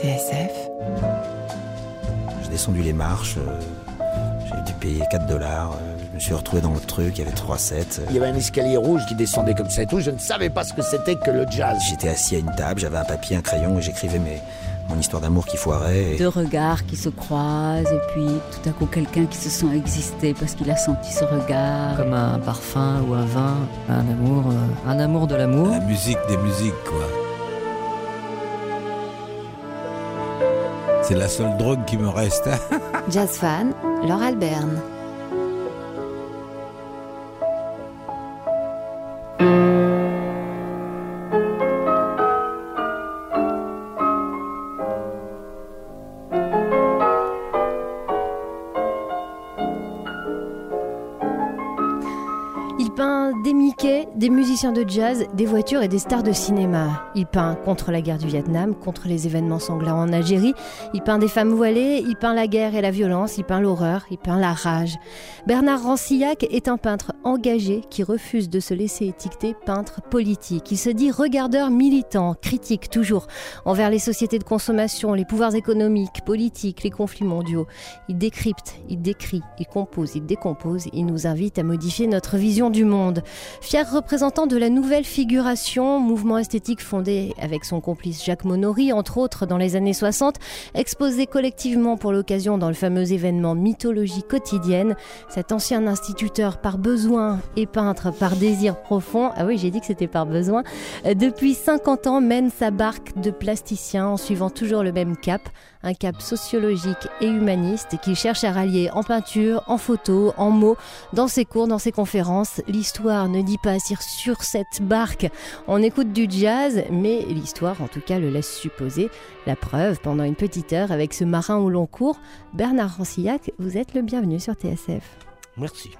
TSF. J'ai descendu les marches, euh, j'ai dû payer 4 dollars, euh, je me suis retrouvé dans le truc, il y avait 3 sets. Il y avait un escalier rouge qui descendait comme ça et tout. Je ne savais pas ce que c'était que le jazz. J'étais assis à une table, j'avais un papier, un crayon et j'écrivais mes, mon histoire d'amour qui foirait. et- Deux regards qui se croisent et puis tout à coup quelqu'un qui se sent exister parce qu'il a senti ce regard. Comme un parfum ou un vin, un amour, euh, un amour de l'amour. La musique des musiques, quoi. C'est la seule drogue qui me reste. Jazz fan, Laure Alberne. Musiciens de jazz, des voitures et des stars de cinéma. Il peint contre la guerre du Vietnam, contre les événements sanglants en Algérie. Il peint des femmes voilées, il peint la guerre et la violence, il peint l'horreur, il peint la rage. Bernard Rancillac est un peintre engagé qui refuse de se laisser étiqueter peintre politique. Il se dit regardeur militant, critique toujours envers les sociétés de consommation, les pouvoirs économiques, politiques, les conflits mondiaux. Il décrypte, il décrit, il compose, il décompose, il nous invite à modifier notre vision du monde. Fier représentant de la nouvelle figuration, mouvement esthétique fondé avec son complice Jacques Monory, entre autres dans les années 60, exposé collectivement pour l'occasion dans le fameux événement Mythologie quotidienne, cet ancien instituteur par besoin et peintre par désir profond, ah oui j'ai dit que c'était par besoin, euh, depuis 50 ans mène sa barque de plasticien en suivant toujours le même cap, un cap sociologique et humaniste qu'il cherche à rallier en peinture, en photo, en mots, dans ses cours, dans ses conférences. L'histoire ne dit pas si sur cette barque on écoute du jazz, mais l'histoire en tout cas le laisse supposer. La preuve, pendant une petite heure avec ce marin au long cours, Bernard Rancillac, vous êtes le bienvenu sur TSF. Merci.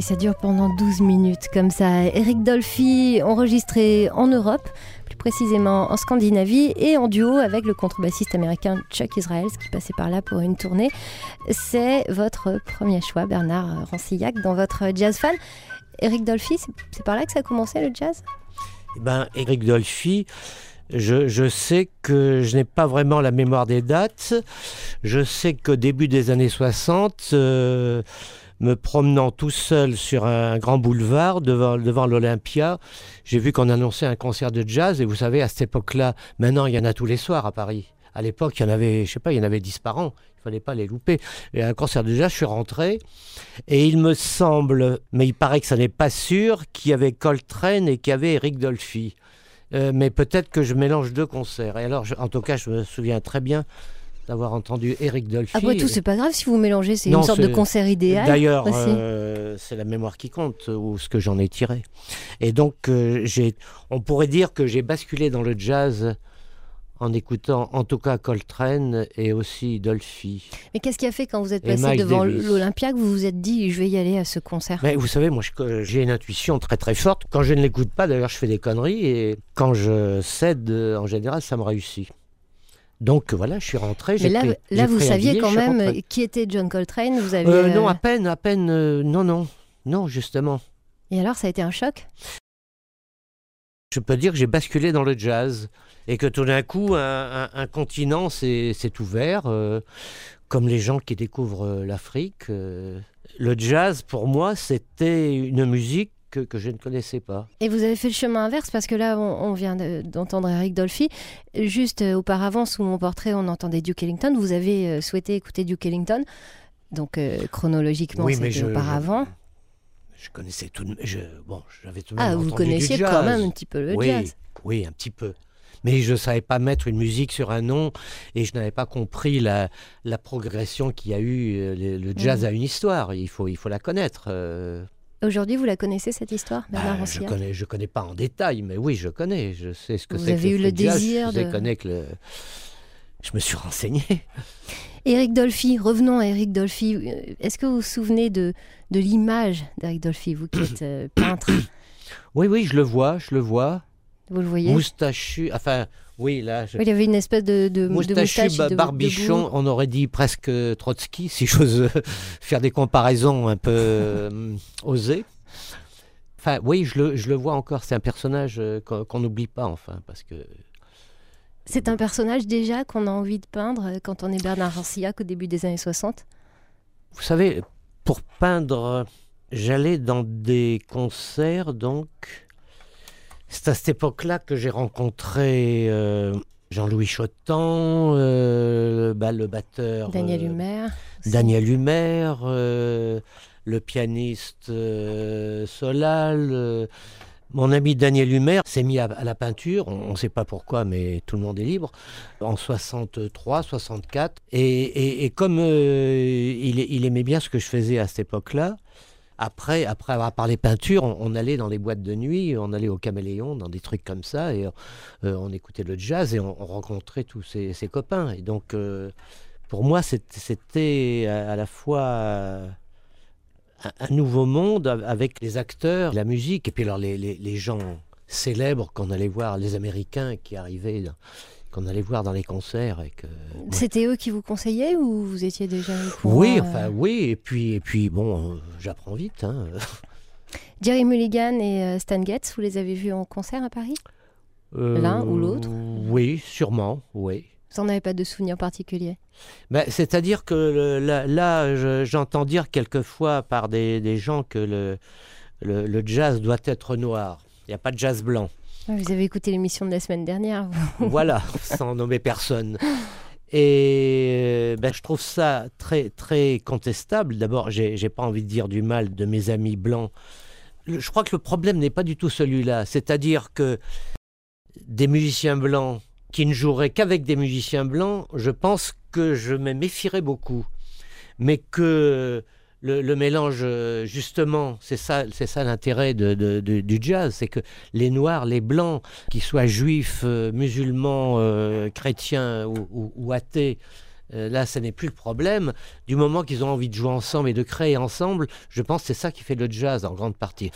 Et ça dure pendant 12 minutes, comme ça. Eric Dolphy, enregistré en Europe, plus précisément en Scandinavie, et en duo avec le contrebassiste américain Chuck Israels, qui passait par là pour une tournée. C'est votre premier choix, Bernard Rancillac, dans votre jazz fan. Eric Dolphy, c'est par là que ça a commencé le jazz? Eh ben, Eric Dolphy, je, sais que je n'ai pas vraiment la mémoire des dates. Je sais qu'au début des années 60, euh, me promenant tout seul sur un grand boulevard devant, devant l'Olympia, j'ai vu qu'on annonçait un concert de jazz. Et vous savez, à cette époque-là, maintenant, il y en a tous les soirs à Paris. À l'époque, il y en avait, je sais pas, il y en avait 10 par an. Il fallait pas les louper. Et un concert de jazz, je suis rentré. Et il me semble, mais il paraît que ça n'est pas sûr, qu'il y avait Coltrane et qu'il y avait Eric Dolphy. Euh, mais peut-être que je mélange deux concerts. Et alors, en tout cas, je me souviens très bien d'avoir entendu Eric Dolphy. Après tout, c'est pas grave si vous mélangez, c'est une sorte de concert idéal. D'ailleurs, euh, c'est la mémoire qui compte, ou ce que j'en ai tiré. Et donc, euh, on pourrait dire que j'ai basculé dans le jazz en écoutant en tout cas Coltrane et aussi Dolphy. Mais qu'est-ce qui a fait quand vous êtes passé devant l'Olympia que vous vous êtes dit je vais y aller à ce concert? Mais Vous savez, moi j'ai une intuition très très forte. Quand je ne l'écoute pas, d'ailleurs je fais des conneries et quand je cède, en général, ça me réussit. Donc voilà, je suis rentré. Mais là, là vous saviez quand même qui était John Coltrane vous avez, euh, Non, à peine, à peine. Euh, non, non, non, justement. Et alors, ça a été un choc? Je peux dire que j'ai basculé dans le jazz et que tout d'un coup, un, continent s'est ouvert, euh, comme les gens qui découvrent l'Afrique. le jazz, pour moi, c'était une musique que, je ne connaissais pas. Et vous avez fait le chemin inverse parce que là, on, vient d'entendre Eric Dolphy. Juste euh, auparavant, sous mon portrait, on entendait Duke Ellington. Vous avez euh, souhaité écouter Duke Ellington. Donc, euh, chronologiquement, c'était auparavant. Je, je, connaissais tout de je, bon, j'avais tout Ah, vous connaissiez quand même un petit peu le jazz. Oui, un petit peu mais je ne savais pas mettre une musique sur un nom et je n'avais pas compris la, la progression qu'il y a eu. Le, jazz a une histoire, il faut, il faut la connaître. Aujourd'hui, vous la connaissez cette histoire, Bernard bah, Je connais, je connais pas en détail, mais oui, je connais. Je sais ce que c'est. Vous avez eu le désir je connais que le... je me suis renseigné. Éric Dolphy, revenons à Éric Dolphy. Est-ce que vous vous souvenez de, de l'image d'Éric Dolphy, vous qui êtes euh, peintre Oui, oui, je le vois, je le vois. Vous le voyez Moustachu, enfin, oui, là. il y avait une espèce de, de moustachu, de barbichon, on aurait dit presque Trotsky, si j'ose faire des comparaisons un peu euh, osées. Enfin, oui, je le, je le vois encore. C'est un personnage euh, qu'on n'oublie pas, enfin, parce que. C'est un personnage déjà qu'on a envie de peindre euh, quand on est Bernard Rancillac au début des années 60 Vous savez, pour peindre, j'allais dans des concerts, donc c'est à cette époque-là que j'ai rencontré euh, Jean-Louis Chotan, euh, bah, le batteur. Daniel euh, Humer. Daniel Humer, le pianiste Solal. mon ami Daniel Humer s'est mis à, la peinture, on ne sait pas pourquoi, mais tout le monde est libre, en 63, 64. Et, et, comme il, il, aimait bien ce que je faisais à cette époque-là, après, après avoir parlé peinture, on, allait dans les boîtes de nuit, on allait au Caméléon, dans des trucs comme ça, et euh, on écoutait le jazz et on, rencontrait tous ses, copains. Et donc, euh, pour moi, c'était à, la fois un, nouveau monde avec les acteurs, la musique, et puis alors les gens célèbres qu'on allait voir, les Américains qui arrivaient qu'on allait voir dans les concerts. Et que, C'était eux qui vous conseillaient ou vous étiez déjà Oui, euh enfin oui, et puis, et puis bon, euh, j'apprends vite. Hein. Jerry Mulligan et euh, Stan Getz, vous les avez vus en concert à Paris? L'un ou l'autre? Oui, sûrement, oui. Vous n'en avez pas de souvenir particulier ben, C'est-à-dire que là, j'entends dire quelquefois par des, des gens que le, le, le, jazz doit être noir. Il n'y a pas de jazz blanc. Vous avez écouté l'émission de la semaine dernière. voilà, sans nommer personne. Et ben, je trouve ça très, très contestable. D'abord, j'ai, pas envie de dire du mal de mes amis blancs. Je crois que le problème n'est pas du tout celui-là. C'est-à-dire que des musiciens blancs qui ne joueraient qu'avec des musiciens blancs, je pense que je me méfierais beaucoup. Mais que le, mélange, euh, justement, c'est ça, l'intérêt du jazz, c'est que les noirs, les blancs, qu'ils soient juifs, euh, musulmans, euh, chrétiens ou, athées, là, ce n'est plus le problème. Du moment qu'ils ont envie de jouer ensemble et de créer ensemble, je pense que c'est ça qui fait le jazz en grande partie.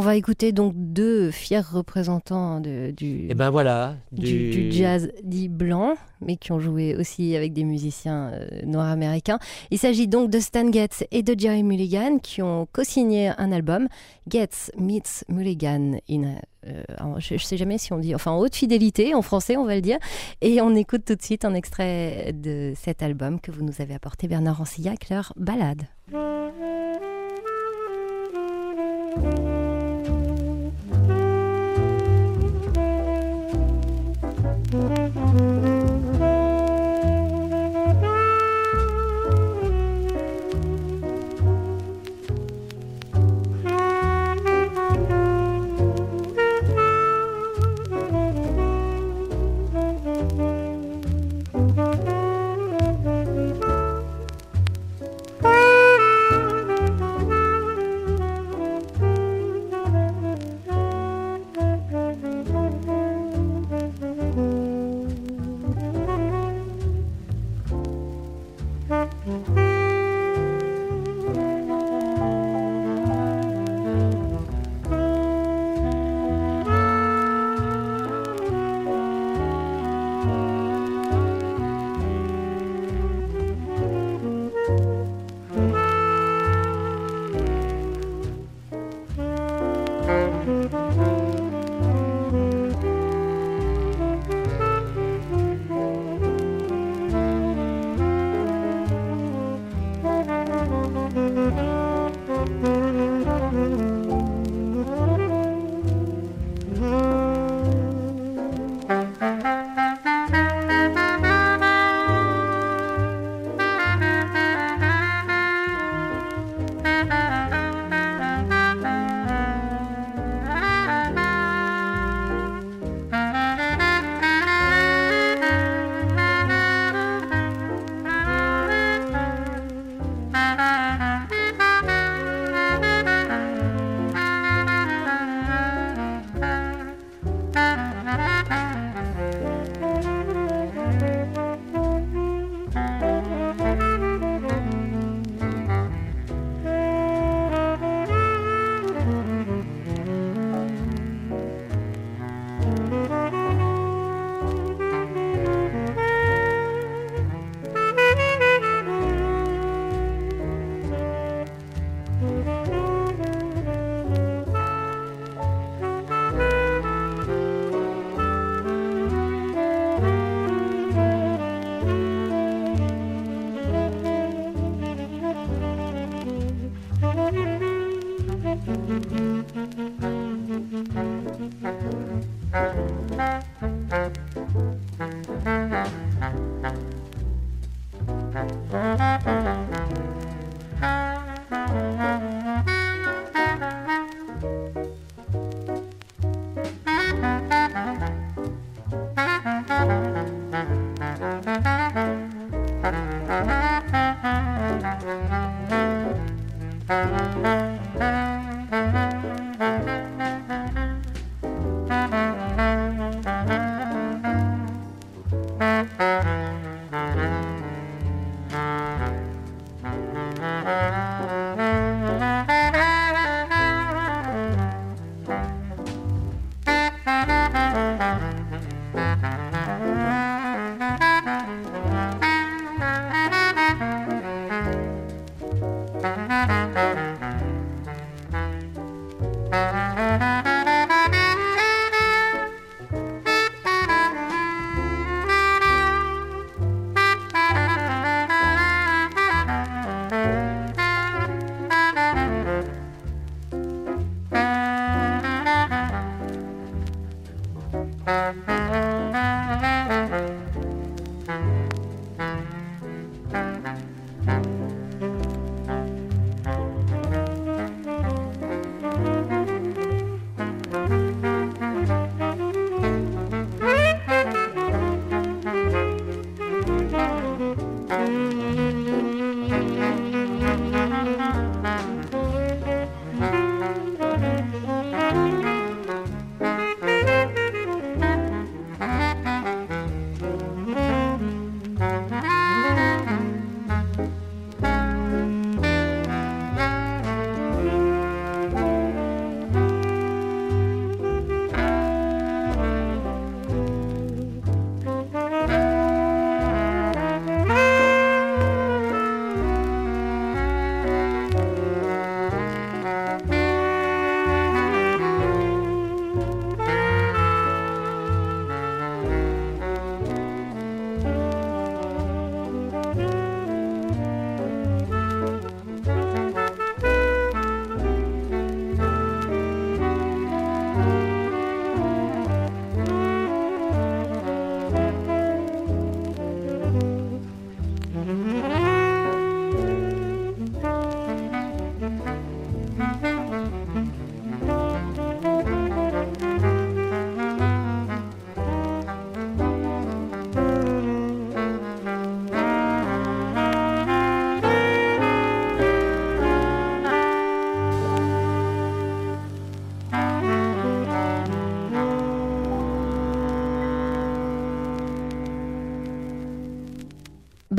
On va écouter donc deux fiers représentants de, du, Et ben voilà, du, du jazz dit blanc, mais qui ont joué aussi avec des musiciens euh, nord-américains. Il s'agit donc de Stan Getz et de Jerry Mulligan qui ont co-signé un album, Getz meets Mulligan in euh, je ne sais jamais si on dit, enfin en haute fidélité, en français on va le dire. Et on écoute tout de suite un extrait de cet album que vous nous avez apporté, Bernard Rancillac, leur balade.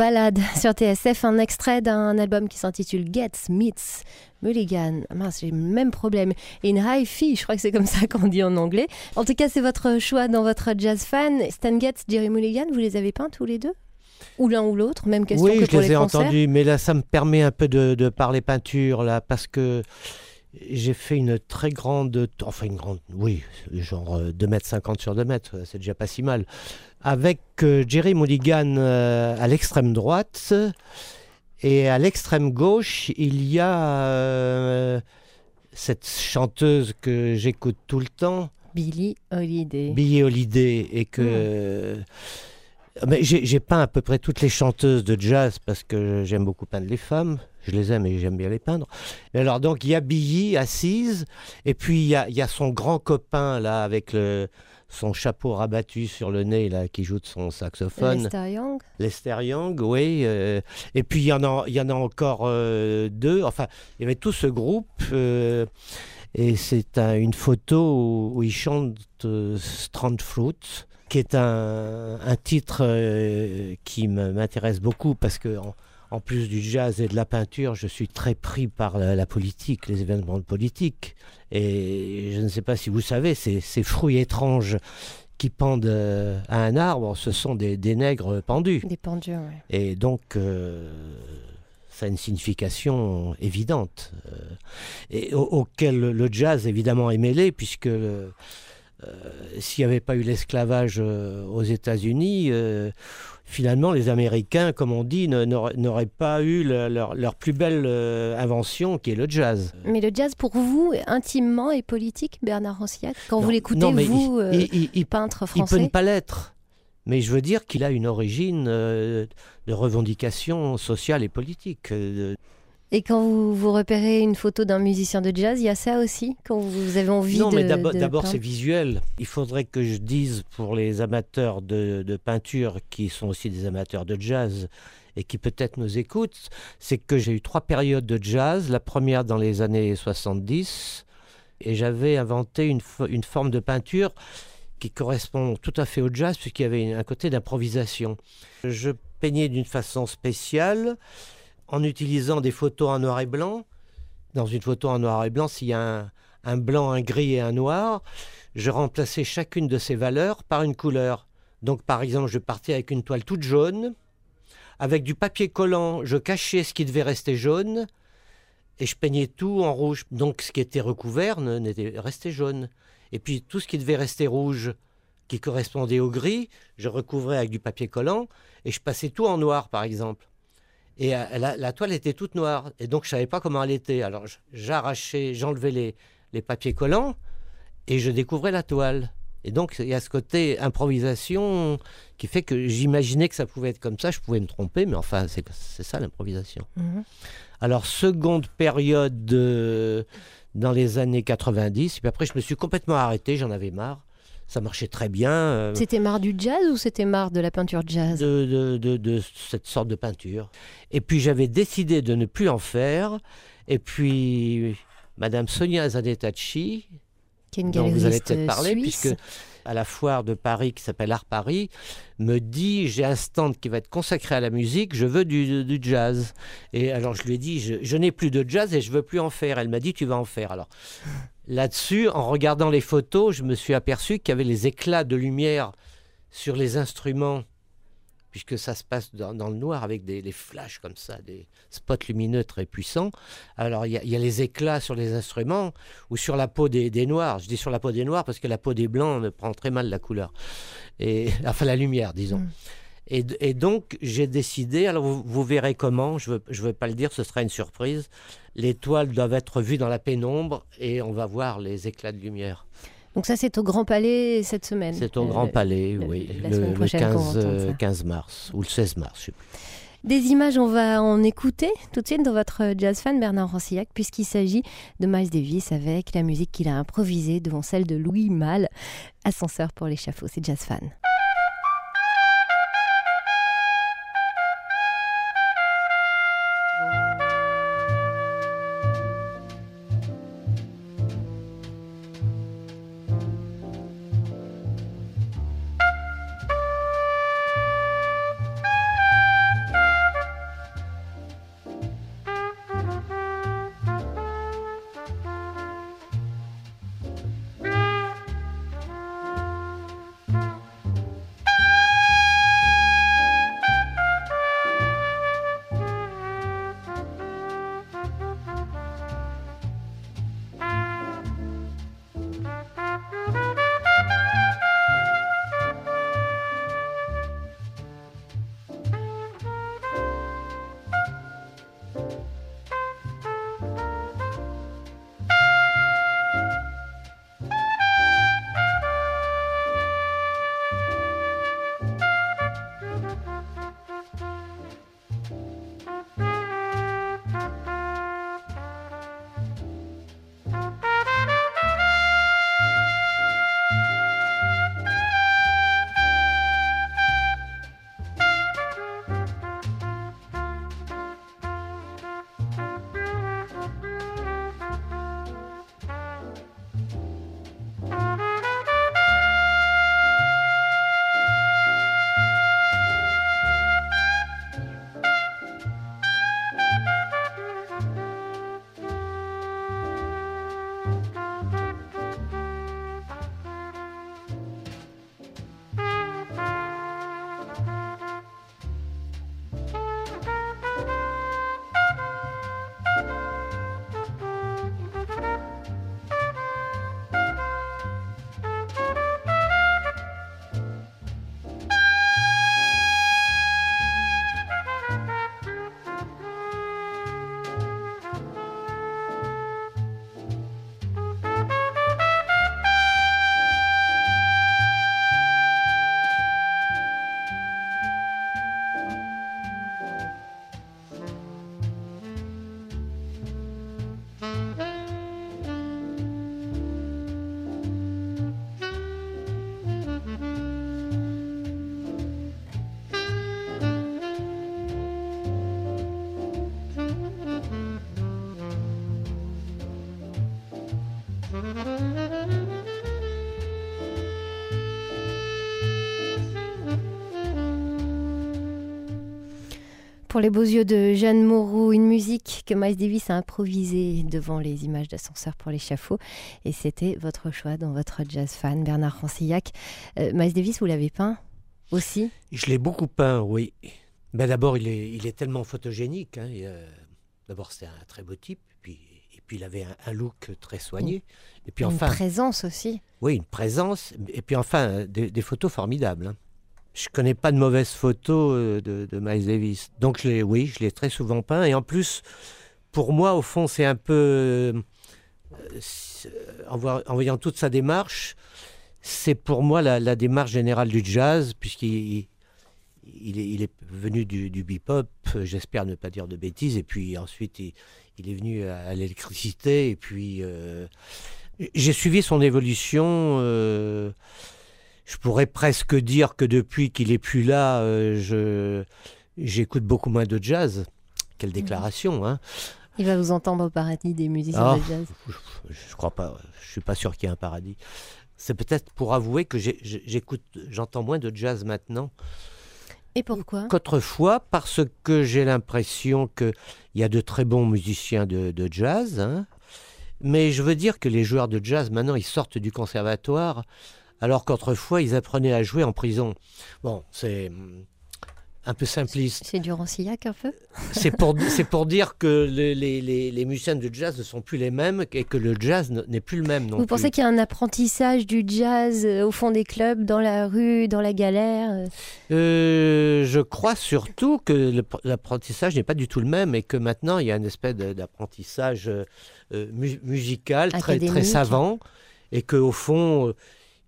Balade sur TSF, un extrait d'un album qui s'intitule Gets Meets Mulligan. Mince, j'ai le même problème. In Hi-Fi, je crois que c'est comme ça qu'on dit en anglais. En tout cas, c'est votre choix dans votre jazz fan. Stan Getz, Jerry Mulligan, vous les avez peints tous les deux? Ou l'un ou l'autre, même question oui, que je pour les les ai entendus, mais là, ça me permet un peu de, de parler peinture, là, parce que j'ai fait une très grande, enfin une grande, oui, genre euh, 2 mètres 50 sur 2 mètres, c'est déjà pas si mal, avec euh, Jerry Mulligan euh, à l'extrême droite, et à l'extrême gauche, il y a euh, cette chanteuse que j'écoute tout le temps, Billie Holiday. Billie Holiday et que mais j'ai peint à peu près toutes les chanteuses de jazz parce que j'aime beaucoup peindre les femmes. Je les aime et j'aime bien les peindre. Et alors donc il y a Billie assise et puis il y a, il y a son grand copain là avec le, son chapeau rabattu sur le nez là qui joue de son saxophone. Lester Young. Lester Young, oui. euh, et puis il y en a, il y en a encore euh, deux. Enfin, il y avait tout ce groupe. euh, et c'est un- une photo où, où il chante euh, Strand Fruit, qui est un, un titre qui m'intéresse beaucoup parce que en, en plus du jazz et de la peinture, je suis très pris par la, la politique, les événements politiques. Et je ne sais pas si vous savez, ces, ces fruits étranges qui pendent euh, à un arbre, ce sont des, des nègres pendus. Des pendus, ouais. Et donc, euh, ça a une signification évidente, euh, et au- auquel le, le jazz évidemment est mêlé, puisque le- euh, s'il n'y avait pas eu l'esclavage euh, aux États-Unis, euh, finalement les Américains, comme on dit, n'auraient pas eu le- leur, leur plus belle euh, invention, qui est le jazz. Mais le jazz, pour vous, est intimement et politique, Bernard Rancillac Quand vous l'écoutez, vous, il- euh, il- il- il peintre Il peut français ne pas l'être. Mais je veux dire qu'il a une origine euh, de revendication sociale et politique. euh, Et quand vous, vous repérez une photo d'un musicien de jazz, il y a ça aussi Quand vous avez envie non, de. mais d'abord, c'est visuel. Il faudrait que je dise pour les amateurs de, de peinture, qui sont aussi des amateurs de jazz et qui peut-être nous écoutent, c'est que j'ai eu trois périodes de jazz. La première dans les années 70, et j'avais inventé une, une forme de peinture qui correspond tout à fait au jazz, puisqu'il y avait un côté d'improvisation. Je peignais d'une façon spéciale en utilisant des photos en noir et blanc. Dans une photo en noir et blanc, s'il y a un, un blanc, un gris et un noir, je remplaçais chacune de ces valeurs par une couleur. Donc par exemple, je partais avec une toile toute jaune, avec du papier collant, je cachais ce qui devait rester jaune, et je peignais tout en rouge. Donc ce qui était recouvert n'était resté jaune. Et puis tout ce qui devait rester rouge, qui correspondait au gris, je recouvrais avec du papier collant, et je passais tout en noir par exemple. Et euh, la, la toile était toute noire, et donc je savais pas comment elle était. Alors j'arrachais, j'enlevais les, les papiers collants, et je découvrais la toile. Et donc il y a ce côté improvisation qui fait que j'imaginais que ça pouvait être comme ça. Je pouvais me tromper, mais enfin c'est c'est ça l'improvisation. Mhm. Alors seconde période euh, dans les années 90, et puis après je me suis complètement arrêté, j'en avais marre. Ça marchait très bien. euh, C'était marre du jazz ou c'était marre de la peinture jazz? De, de- de- de cette sorte de peinture. Et puis j'avais décidé de ne plus en faire. Et puis Madame Sonia Zanetacci, Qui est une dont vous allez peut-être parler, suisse. puisque à la foire de Paris qui s'appelle Art Paris, me dit j'ai un stand qui va être consacré à la musique, je veux du, du jazz. Et alors je lui ai dit je, je n'ai plus de jazz et je veux plus en faire. Elle m'a dit tu vas en faire. Alors là-dessus, en regardant les photos, je me suis aperçu qu'il y avait les éclats de lumière sur les instruments, puisque ça se passe dans, le noir avec des, flashs comme ça, des spots lumineux très puissants. Alors il y, a- les éclats sur les instruments ou sur la peau des, noirs. Je dis sur la peau des noirs parce que la peau des blancs me prend très mal la couleur. Et, enfin la lumière, disons. Mm. Et, donc j'ai décidé, alors vous, vous verrez comment, je ne veux, je veux pas le dire, ce sera une surprise. Les toiles doivent être vues dans la pénombre et on va voir les éclats de lumière. Donc ça, c'est au Grand Palais cette semaine. C'est au Euh, Grand Palais, le- oui, le, le prochaine qu'on 15, entend euh, ça. 15 mars ou le 16 mars, je sais plus. Des images, on va en écouter tout de suite dans votre jazz fan Bernard Rancillac, puisqu'il s'agit de Miles Davis avec la musique qu'il a improvisée devant celle de Louis Malle, ascenseur pour l'échafaud, c'est jazz fan. Pour les beaux yeux de Jeanne Moreau, une musique Miles Davis a improvisée devant les images d'ascenseur pour l'échafaud. Et c'était votre choix dans votre jazz fan, Bernard Rancillac. Euh, Miles Davis, vous l'avez peint aussi? Je l'ai beaucoup peint, oui. Ben D'abord, il est, il est tellement photogénique. hein, euh, D'abord, c'était un très beau type. Puis, et puis, il avait un, un look très soigné. Et puis, Une enfin, présence aussi. oui, une présence. Et puis, enfin, des, des photos formidables. hein. Je connais pas de mauvaises photos euh, de, de Miles Davis. Donc, je oui, je l'ai très souvent peint. Et en plus, pour moi, au fond, c'est un peu. euh, en, voyant toute sa démarche, c'est pour moi la, la démarche générale du jazz, puisqu'il il est, il est venu du, du bebop, j'espère ne pas dire de bêtises, et puis ensuite il, il est venu à, à l'électricité, et puis euh, j'ai suivi son évolution. euh, je pourrais presque dire que depuis qu'il est plus là, euh, je j'écoute beaucoup moins de jazz. Quelle déclaration, hein Il va vous entendre au paradis des musiciens Ah. de jazz. je, je crois pas. Je suis pas sûr qu'il y ait un paradis. C'est peut-être pour avouer que j'écoute, j'entends moins de jazz maintenant Et pourquoi? qu'autrefois, parce que j'ai l'impression qu'il y a de très bons musiciens de, de jazz. hein. Mais je veux dire que les joueurs de jazz, maintenant, ils sortent du conservatoire, alors qu'autrefois, ils apprenaient à jouer en prison. Bon, c'est un peu simpliste. C'est du Rancillac un peu C'est pour, c'est pour dire que les, les- les- musiciens de jazz ne sont plus les mêmes et que le jazz n'est plus le même non Vous plus. pensez qu'il y a un apprentissage du jazz euh, au fond des clubs, dans la rue, dans la galère euh, Euh, je crois surtout que l'apprentissage n'est pas du tout le même et que maintenant il y a une espèce d'apprentissage euh, mu- musical très, très savant et qu'au fond euh,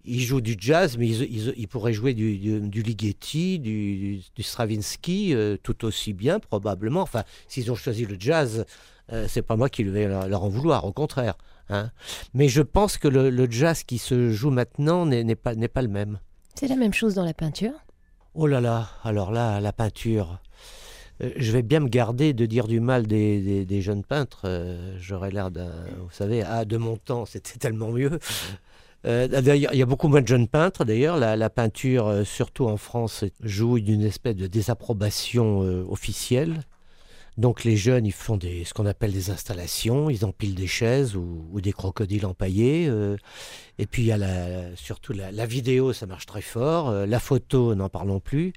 ils jouent du jazz mais ils, ils- ils pourraient jouer du, du, du Ligeti, du, Stravinsky euh, tout aussi bien probablement. Enfin, s'ils ont choisi le jazz, euh, c'est pas moi qui vais leur, en vouloir, au contraire. hein. Mais je pense que le, le jazz qui se joue maintenant n'est pas, le même. C'est la même chose dans la peinture? Oh là là, alors là, la peinture. Euh, je vais bien me garder de dire du mal des, des- des jeunes peintres. J'aurais l'air d'un. Vous savez, ah, de mon temps, c'était tellement mieux. Euh, d'ailleurs, il y a beaucoup moins de jeunes peintres. D'ailleurs, la, peinture, euh, surtout en France, jouit d'une espèce de désapprobation euh, officielle. Donc les jeunes, ils font des, ce qu'on appelle des installations, ils empilent des chaises ou, des crocodiles empaillés. et puis il y a la- surtout la, vidéo, ça marche très fort. la photo, n'en parlons plus.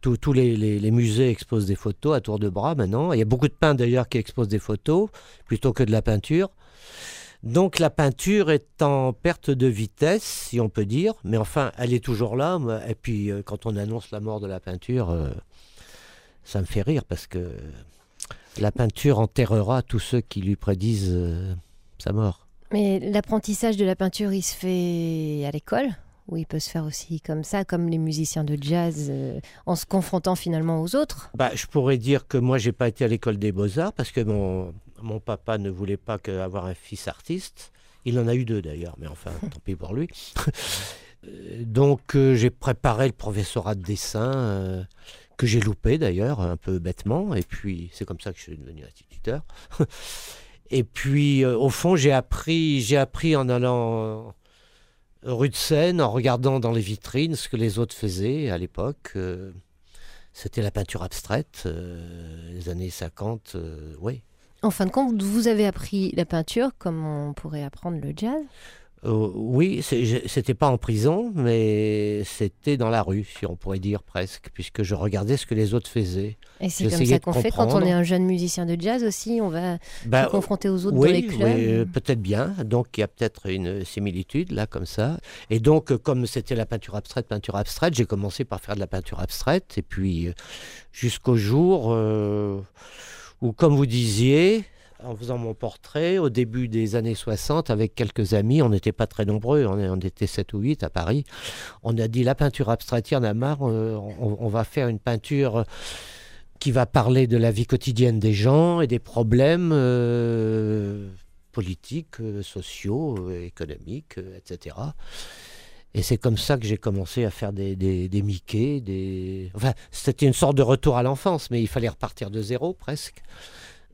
Tous les- les musées exposent des photos à tour de bras maintenant. Il y a beaucoup de peintres d'ailleurs qui exposent des photos plutôt que de la peinture. Donc la peinture est en perte de vitesse, si on peut dire, mais enfin, elle est toujours là. Et puis euh, quand on annonce la mort de la peinture, euh, ça me fait rire parce que la peinture enterrera tous ceux qui lui prédisent euh, sa mort. Mais l'apprentissage de la peinture, il se fait à l'école ou il peut se faire aussi comme ça, comme les musiciens de jazz, euh, en se confrontant finalement aux autres? Bah, je pourrais dire que moi, j'ai pas été à l'école des beaux-arts parce que mon, mon papa ne voulait pas avoir un fils artiste. Il en a eu deux d'ailleurs, mais enfin, tant pis pour lui. Euh, Donc, euh, j'ai préparé le professorat de dessin, euh, que j'ai loupé d'ailleurs, un peu bêtement. Et puis, c'est comme ça que je suis devenu instituteur. et puis, euh, au fond, j'ai appris, j'ai appris en allant rue de Seine, en regardant dans les vitrines ce que les autres faisaient à l'époque. c'était la peinture abstraite, les années 50, euh, oui. En fin de compte, vous avez appris la peinture comme on pourrait apprendre le jazz? Euh, oui, c'était pas en prison, mais c'était dans la rue, si on pourrait dire presque, puisque je regardais ce que les autres faisaient. Et c'est comme ça qu'on fait quand on est un jeune musicien de jazz aussi. On va Bah, se confronter aux autres oui, dans les clubs. oui, euh, peut-être bien. Donc il y a peut-être une similitude là, comme ça. Et donc, euh, comme c'était la peinture abstraite, peinture abstraite, j'ai commencé par faire de la peinture abstraite, et puis jusqu'au jour euh, où, comme vous disiez, en faisant mon portrait, au début des années 60, avec quelques amis, on n'était pas très nombreux, on, était 7 ou 8 à Paris, on a dit la peinture abstraite, il y en a marre, euh, on, va faire une peinture qui va parler de la vie quotidienne des gens et des problèmes euh, politiques, euh, sociaux, économiques, etc. Et c'est comme ça que j'ai commencé à faire des, des, des Mickey, des... Enfin, c'était une sorte de retour à l'enfance, mais il fallait repartir de zéro presque.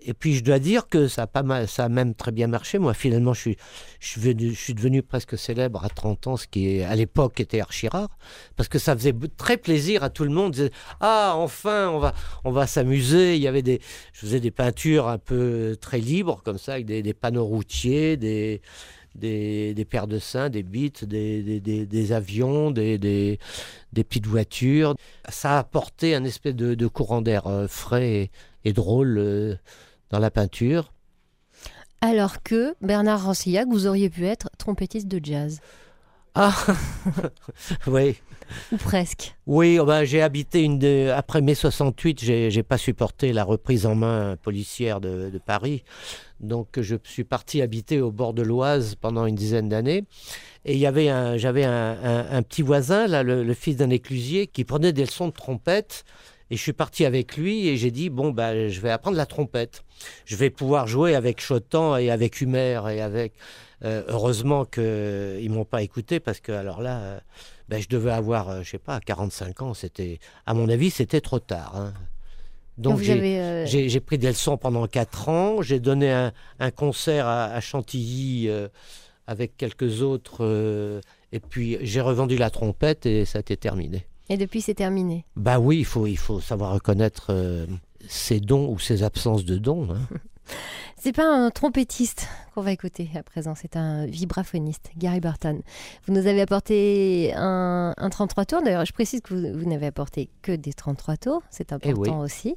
Et puis je dois dire que ça a, pas mal, ça a même très bien marché. Moi, finalement, je suis, je suis, devenu presque célèbre à 30 ans, ce qui à l'époque était archi rare, parce que ça faisait très plaisir à tout le monde. Ah, enfin, on va, on va s'amuser. Il y avait des, je faisais des peintures un peu très libres, comme ça, avec des, des panneaux routiers, des, des, des, paires de seins, des bites, des, des, des avions, des, petites voitures. Ça a apporté un espèce de, de courant d'air euh, frais et, et drôle. Euh, dans la peinture. Alors que Bernard Rancillac, vous auriez pu être trompettiste de jazz. Ah Oui. Ou presque. Oui, oh ben, j'ai habité une de... après mai 68, j'ai, j'ai pas supporté la reprise en main policière de, de, Paris. Donc je suis parti habiter au bord de l'Oise pendant une dizaine d'années. Et il y avait j'avais un, petit voisin, là, le, le fils d'un éclusier, qui prenait des leçons de trompette. Et je suis parti avec lui et j'ai dit bon bah je vais apprendre la trompette. Je vais pouvoir jouer avec Chotan et avec Humer et avec. Euh, heureusement qu'ils ne m'ont pas écouté parce que alors là, euh, ben, je devais avoir, euh, je sais pas, 45 ans. C'était, à mon avis, c'était trop tard. Hein. Donc j'ai euh... pris des leçons pendant 4 ans. J'ai donné un, un, concert à, à Chantilly euh, avec quelques autres. et puis j'ai revendu la trompette et ça a été terminé. Et depuis, c'est terminé. Bah oui, il faut, il faut savoir reconnaître euh, ses dons ou ses absences de dons. Hein. C'est pas un trompettiste qu'on va écouter à présent, c'est un vibraphoniste, Gary Burton. Vous nous avez apporté un, un 33 tours. D'ailleurs, je précise que vous, vous n'avez apporté que des 33 tours, c'est important oui. aussi,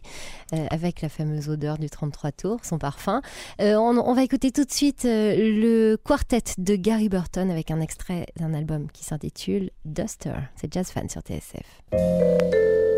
euh, avec la fameuse odeur du 33 tours, son parfum. Euh, on, on, va écouter tout de suite euh, le quartet de Gary Burton avec un extrait d'un album qui s'intitule Duster. C'est Jazz Fan sur TSF.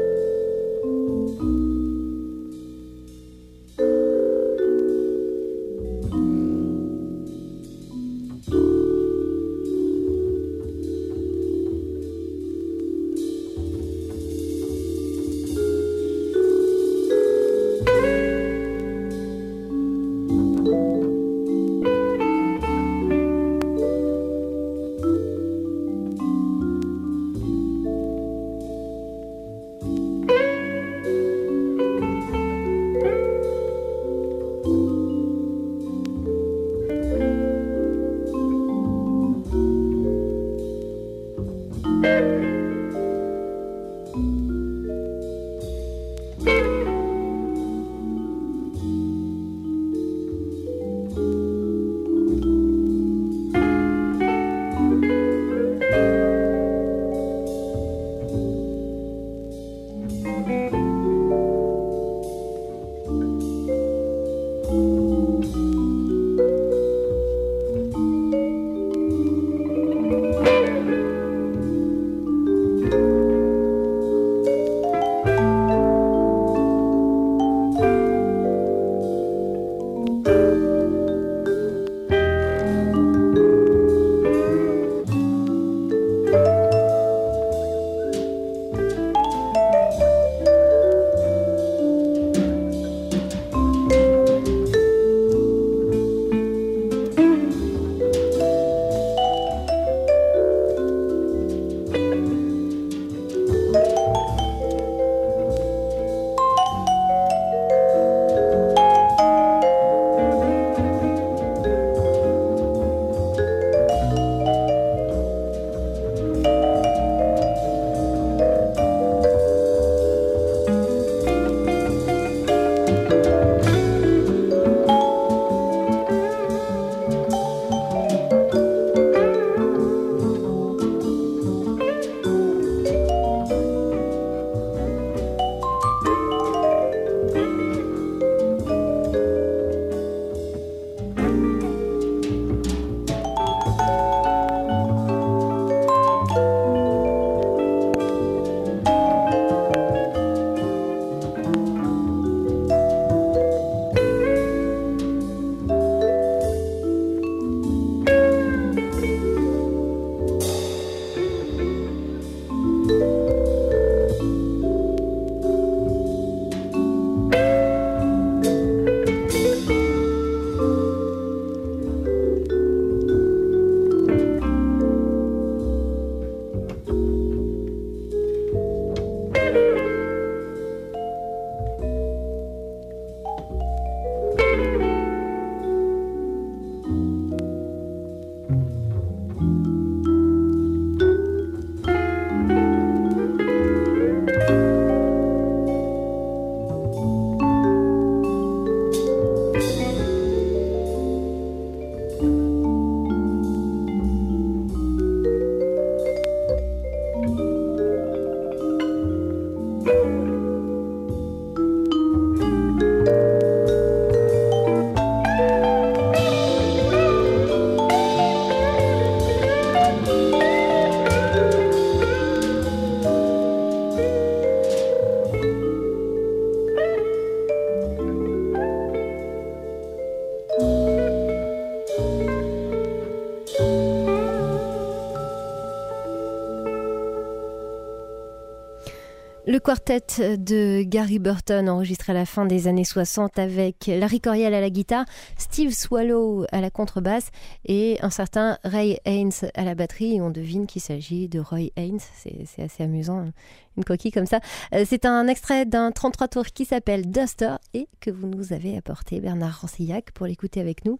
Quartet de Gary Burton enregistré à la fin des années 60 avec Larry Coriel à la guitare, Steve Swallow à la contrebasse et un certain Ray Haynes à la batterie. On devine qu'il s'agit de Roy Haynes. C'est assez amusant, hein. une coquille comme ça. Euh, c'est un extrait d'un 33 tours qui s'appelle Duster et que vous nous avez apporté, Bernard Rancillac, pour l'écouter avec nous.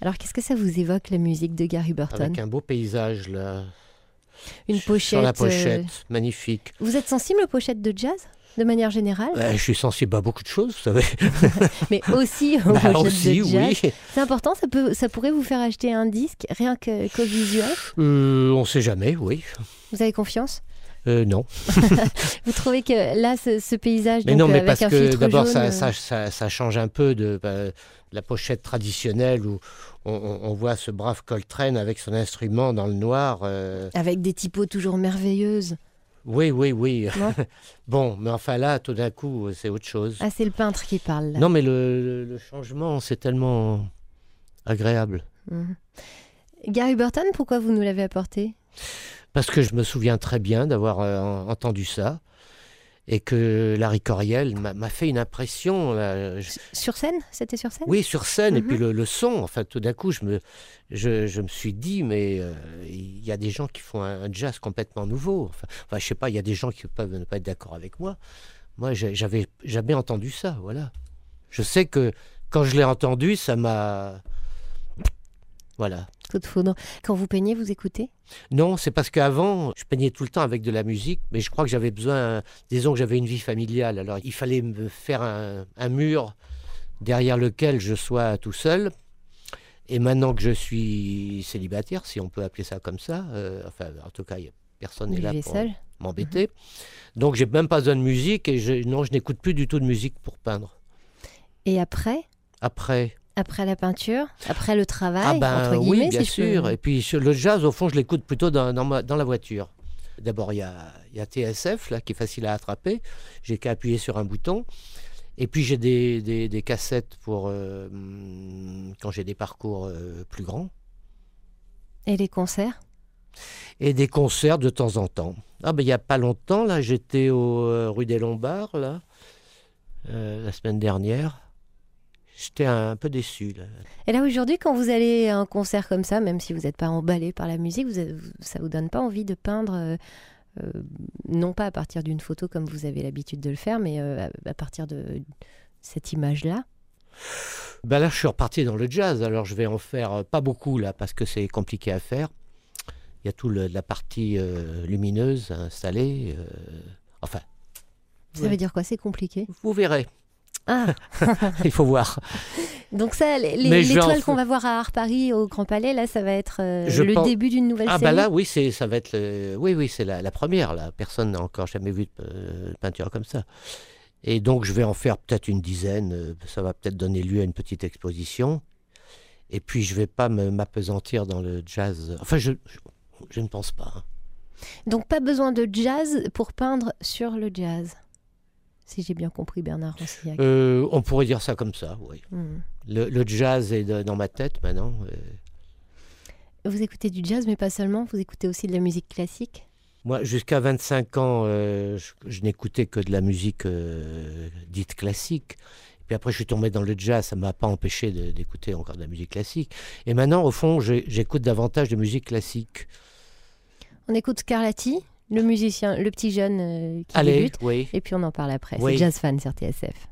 Alors, qu'est-ce que ça vous évoque, la musique de Gary Burton? Avec un beau paysage là. Une pochette. Sur la euh, pochette, magnifique. Vous êtes sensible aux pochettes de jazz de manière générale, Ouais, je suis sensible à beaucoup de choses, vous savez. mais aussi aux Bah, pochettes aussi, de jazz. oui. C'est important, ça, peut, ça pourrait vous faire acheter un disque rien que- qu'au visuel? Euh, on sait jamais, oui. Vous avez confiance? Euh, non. Vous trouvez que là, ce, ce paysage, Mais donc, non, mais avec parce un que d'abord, jaune, ça, euh, ça, ça, ça change un peu de bah, la pochette traditionnelle où on, on- on voit ce brave Coltrane avec son instrument dans le noir. euh, avec des typos toujours merveilleuses. Oui, oui, oui. Non bon, mais enfin là, tout d'un coup, c'est autre chose. Ah, c'est le peintre qui parle. Là. Non, mais le, le- le changement, c'est tellement agréable. Mhm. Gary Burton, pourquoi vous nous l'avez apporté? Parce que je me souviens très bien d'avoir euh, en- entendu ça. Et que Larry Coriel m'a fait une impression. là. Je- Sur scène? C'était sur scène? Oui, sur scène, et Mhm. puis le, le son. Enfin, tout d'un coup, je me, je, je me suis dit, mais euh, il y a des gens qui font un, un jazz complètement nouveau. Enfin, enfin, je sais pas, il y a des gens qui peuvent ne pas être d'accord avec moi. Moi, j'avais jamais entendu ça, voilà. Je sais que quand je l'ai entendu, ça m'a. Voilà. Quand vous peignez, vous écoutez? Non, c'est parce qu'avant, je peignais tout le temps avec de la musique, mais je crois que j'avais besoin, disons que j'avais une vie familiale, alors il fallait me faire un, un mur derrière lequel je sois tout seul. Et maintenant que je suis célibataire, si on peut appeler ça comme ça, euh, enfin en tout cas, personne n'est là pour m'embêter. Donc j'ai même pas besoin de musique et je, non, je n'écoute plus du tout de musique pour peindre. Et après? Après, Après la peinture Après le travail Ah ben entre guillemets, oui, bien si je peux- sûr. Et puis le jazz, au fond, je l'écoute plutôt dans, dans, ma- dans la voiture. D'abord, il y a, il y a TSF, là, qui est facile à attraper. J'ai qu'à appuyer sur un bouton. Et puis, j'ai des, des- des cassettes pour euh, hum, quand j'ai des parcours euh, plus grands. Et les concerts? Et des concerts de temps en temps. Ah ben, il n'y a pas longtemps, là, j'étais au euh, rue des Lombards, là, la semaine dernière. J'étais un, peu déçu, là. Et là aujourd'hui, quand vous allez à un concert comme ça, même si vous n'êtes pas emballé par la musique, vous êtes- ça vous donne pas envie de peindre, euh, euh, non pas à partir d'une photo comme vous avez l'habitude de le faire, mais euh, à, partir de cette image-là? Ben là, je suis reparti dans le jazz, alors je vais en faire pas beaucoup là, parce que c'est compliqué à faire. Il y a toute la partie lumineuse euh, enfin, Ça Ouais. veut dire quoi C'est compliqué? vous verrez, Ah, il faut voir. donc ça, les- en l'étoile qu'on va voir à Art Paris au Grand Palais, là, ça va être euh, le pense- début d'une nouvelle Ah série. ben là, oui, c'est, ça va être, le- oui, oui, c'est la, la première là. Personne n'a encore jamais vu de euh, peinture comme ça. Et donc, je vais en faire peut-être une dizaine. euh, Ça va peut-être donner lieu à une petite exposition. Et puis, je vais pas me- m'apesantir dans le jazz. Enfin, je, je, je ne pense pas. hein. Donc pas besoin de jazz pour peindre sur le jazz. Si j'ai bien compris Bernard Rancillac. Euh, on pourrait dire ça comme ça, oui. Hmm. Le, le jazz est dans ma tête maintenant. euh. Vous écoutez du jazz, mais pas seulement, vous écoutez aussi de la musique classique? Moi, jusqu'à 25 ans, euh, je, je n'écoutais que de la musique euh, dite classique. Et puis après, je suis tombé dans le jazz. Ça ne m'a pas empêché d'écouter encore de la musique classique. Et maintenant, au fond, j'écoute davantage de musique classique. On écoute Scarlatti, le musicien, le petit jeune euh, qui Allez, débute, oui. et puis on en parle après. Oui. C'est Jazz Fan sur TSF.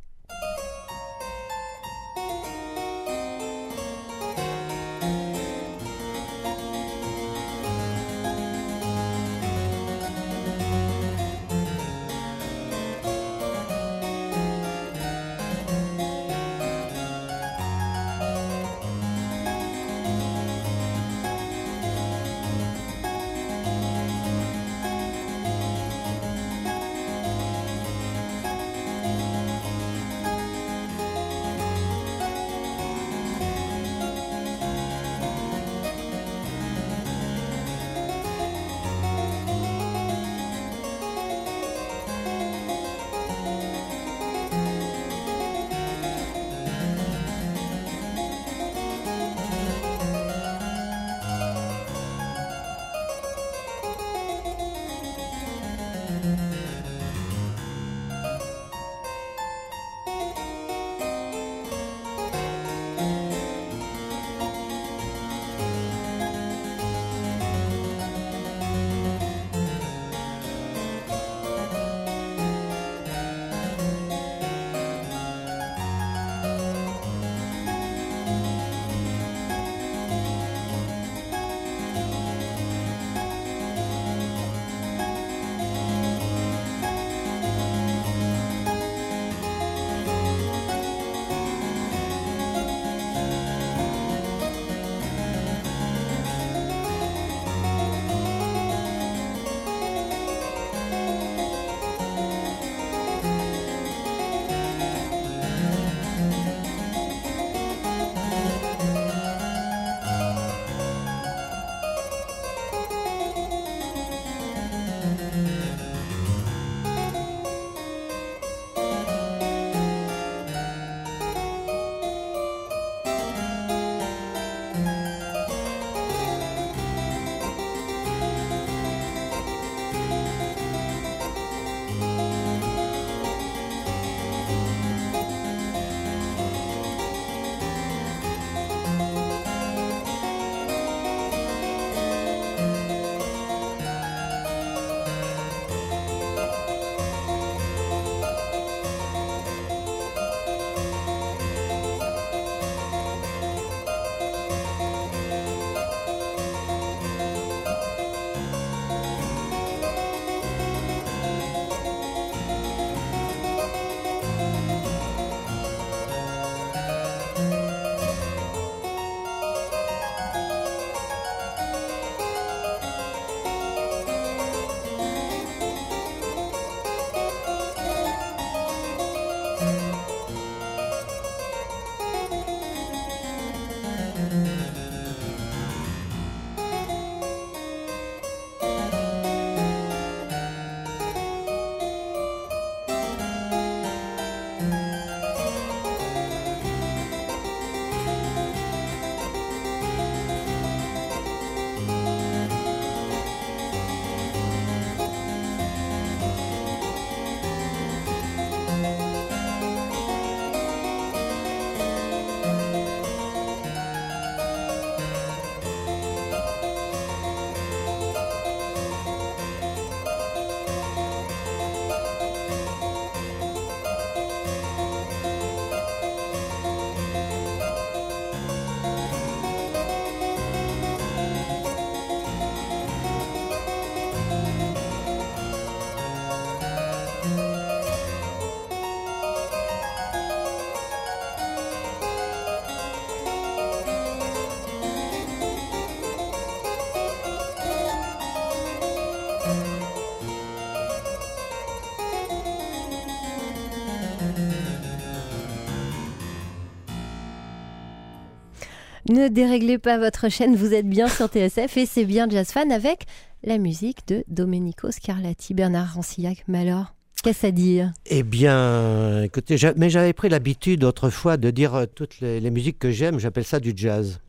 Ne déréglez pas votre chaîne, vous êtes bien sur TSF et c'est bien Jazz Fan avec la musique de Domenico Scarlatti, Bernard Rancillac. Mais alors, qu'est-ce à dire? Eh bien, écoutez, mais j'avais pris l'habitude autrefois de dire euh, toutes les, les musiques que j'aime, j'appelle ça du jazz.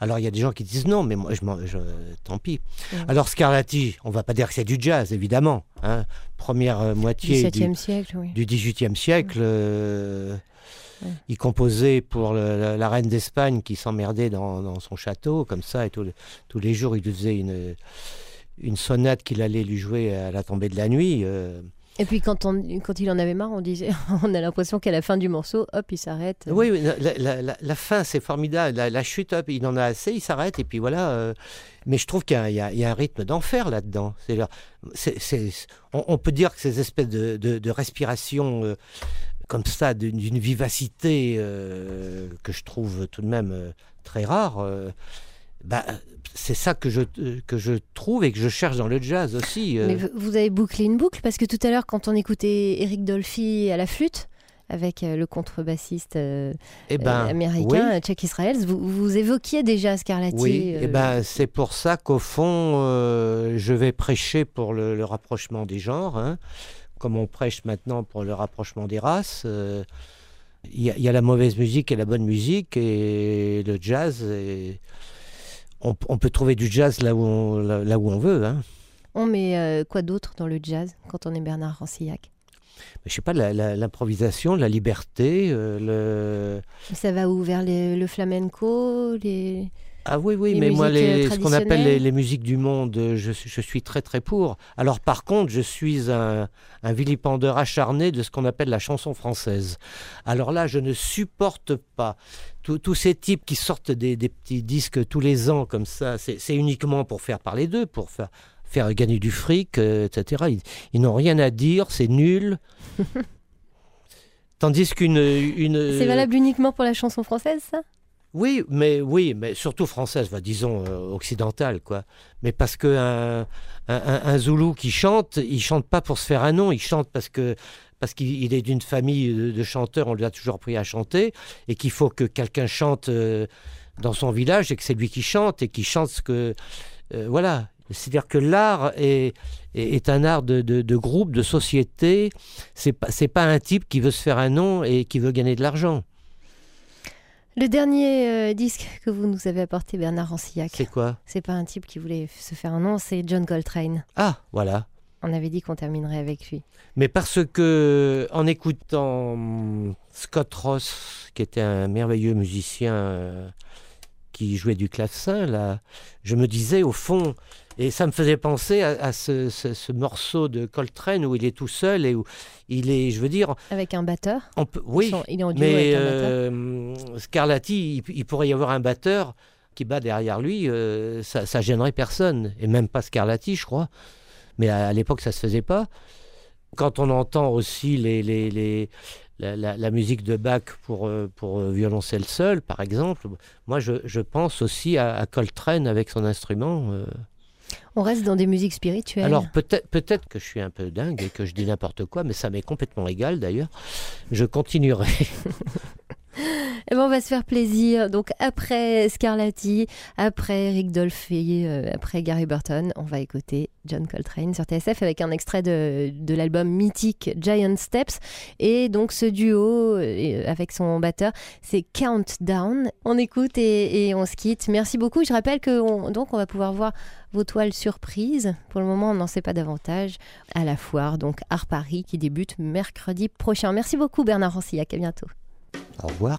Alors il y a des gens qui disent non, mais moi je tant pis. Ouais. Alors Scarlatti, on va pas dire que c'est du jazz, évidemment. hein. Première euh, moitié du, 17e siècle, oui. du XVIIIe siècle. euh, Ouais. Il composait pour le- la, reine d'Espagne qui s'emmerdait dans, dans son château, comme ça, et tous les- tous les jours il lui faisait une, une sonate qu'il allait lui jouer à la tombée de la nuit. euh. Et puis quand, on, quand il en avait marre, on disait, on a l'impression qu'à la fin du morceau, hop, il s'arrête. Oui, oui, la, la- la- la fin, c'est formidable. La, chute, hop, il en a assez, il s'arrête, et puis voilà. euh, mais je trouve qu'il y, a- y y un rythme d'enfer là-dedans. C'est on, on peut dire que ces espèces de, de, de respiration euh, comme ça, d'une vivacité euh, que je trouve tout de même euh, très rare, euh, bah, c'est ça que je, que je trouve et que je cherche dans le jazz aussi. Mais vous avez bouclé une boucle parce que tout à l'heure, quand on écoutait Eric Dolphy à la flûte, avec le contrebassiste euh, Eh ben, euh, américain, oui. Chuck Israels, vous, vous évoquiez déjà Scarlatti. Oui, euh, et ben c'est pour ça qu'au fond, je vais prêcher pour le, le rapprochement des genres, hein, comme on prêche maintenant pour le rapprochement des races. euh, Il y, a- il y a la mauvaise musique et la bonne musique, et le jazz. et on, on peut trouver du jazz là où on, là, là où on veut. Hein. On met euh, quoi d'autre dans le jazz quand on est Bernard Rancillac? Mais je sais pas, la- la- l'improvisation, la, liberté, euh, le. Ça va où? Vers les- le flamenco les... Ah oui, oui, Les mais moi, musiques, euh, les, ce qu'on appelle les, les musiques du monde, euh, je, suis- je suis très très pour. Alors par contre, je suis un, un vilipendeur acharné de ce qu'on appelle la chanson française. Alors là, je ne supporte pas tous ces types qui sortent des, des petits disques tous les ans comme ça. C'est c'est uniquement pour faire parler d'eux, pour faire, faire gagner du fric, euh, etc. Ils, ils n'ont rien à dire, c'est nul. Tandis qu'une... Une, C'est valable uniquement pour la chanson française, ça? Oui, mais oui, mais surtout française, bah, disons euh, occidentale, quoi. Mais parce que un, Zoulou qui chante, il chante pas pour se faire un nom, il chante parce que parce qu'il il est d'une famille de, chanteurs, on lui a toujours appris à chanter, et qu'il faut que quelqu'un chante euh, dans son village et que c'est lui qui chante et qui chante ce que euh, voilà. C'est-à-dire que l'art est, un art de, groupe, de société. C'est pas pas un type qui veut se faire un nom et qui veut gagner de l'argent. Le dernier euh, disque que vous nous avez apporté, Bernard Rancillac, C'est quoi? C'est pas un type qui voulait se faire un nom, c'est John Coltrane. Ah, voilà. On avait dit qu'on terminerait avec lui. Mais parce que en écoutant Scott Ross, qui était un merveilleux musicien euh, qui jouait du clavecin, là, je me disais au fond, et ça me faisait penser à, à ce, ce- ce morceau de Coltrane où il est tout seul et où il est, je veux dire, Avec un batteur. on peut, oui, il est en duo mais avec un batteur. euh, Scarlatti, il, il pourrait y avoir un batteur qui bat derrière lui, euh, ça, ça gênerait personne, et même pas Scarlatti, je crois. Mais à, à l'époque, ça se faisait pas. Quand on entend aussi les, les, les- la, la- la musique de Bach pour, euh, pour violoncelle seul, par exemple, moi, je, je pense aussi à, à Coltrane avec son instrument. euh. On reste dans des musiques spirituelles. Alors peut-être peut-être que je suis un peu dingue et que je dis n'importe quoi, mais ça m'est complètement égal d'ailleurs. Je continuerai. Eh ben, on va se faire plaisir. Donc après Scarlatti, après Eric Dolphy, euh, après Gary Burton, on va écouter John Coltrane sur TSF avec un extrait de, de l'album mythique Giant Steps. Et donc ce duo euh, avec son batteur, c'est Countdown. On écoute et, et on se quitte. Merci beaucoup. Je rappelle que on, donc on va pouvoir voir vos toiles surprises. Pour le moment, on n'en sait pas davantage à la foire, donc Art Paris qui débute mercredi prochain. Merci beaucoup Bernard Rancillac. À bientôt. Au revoir.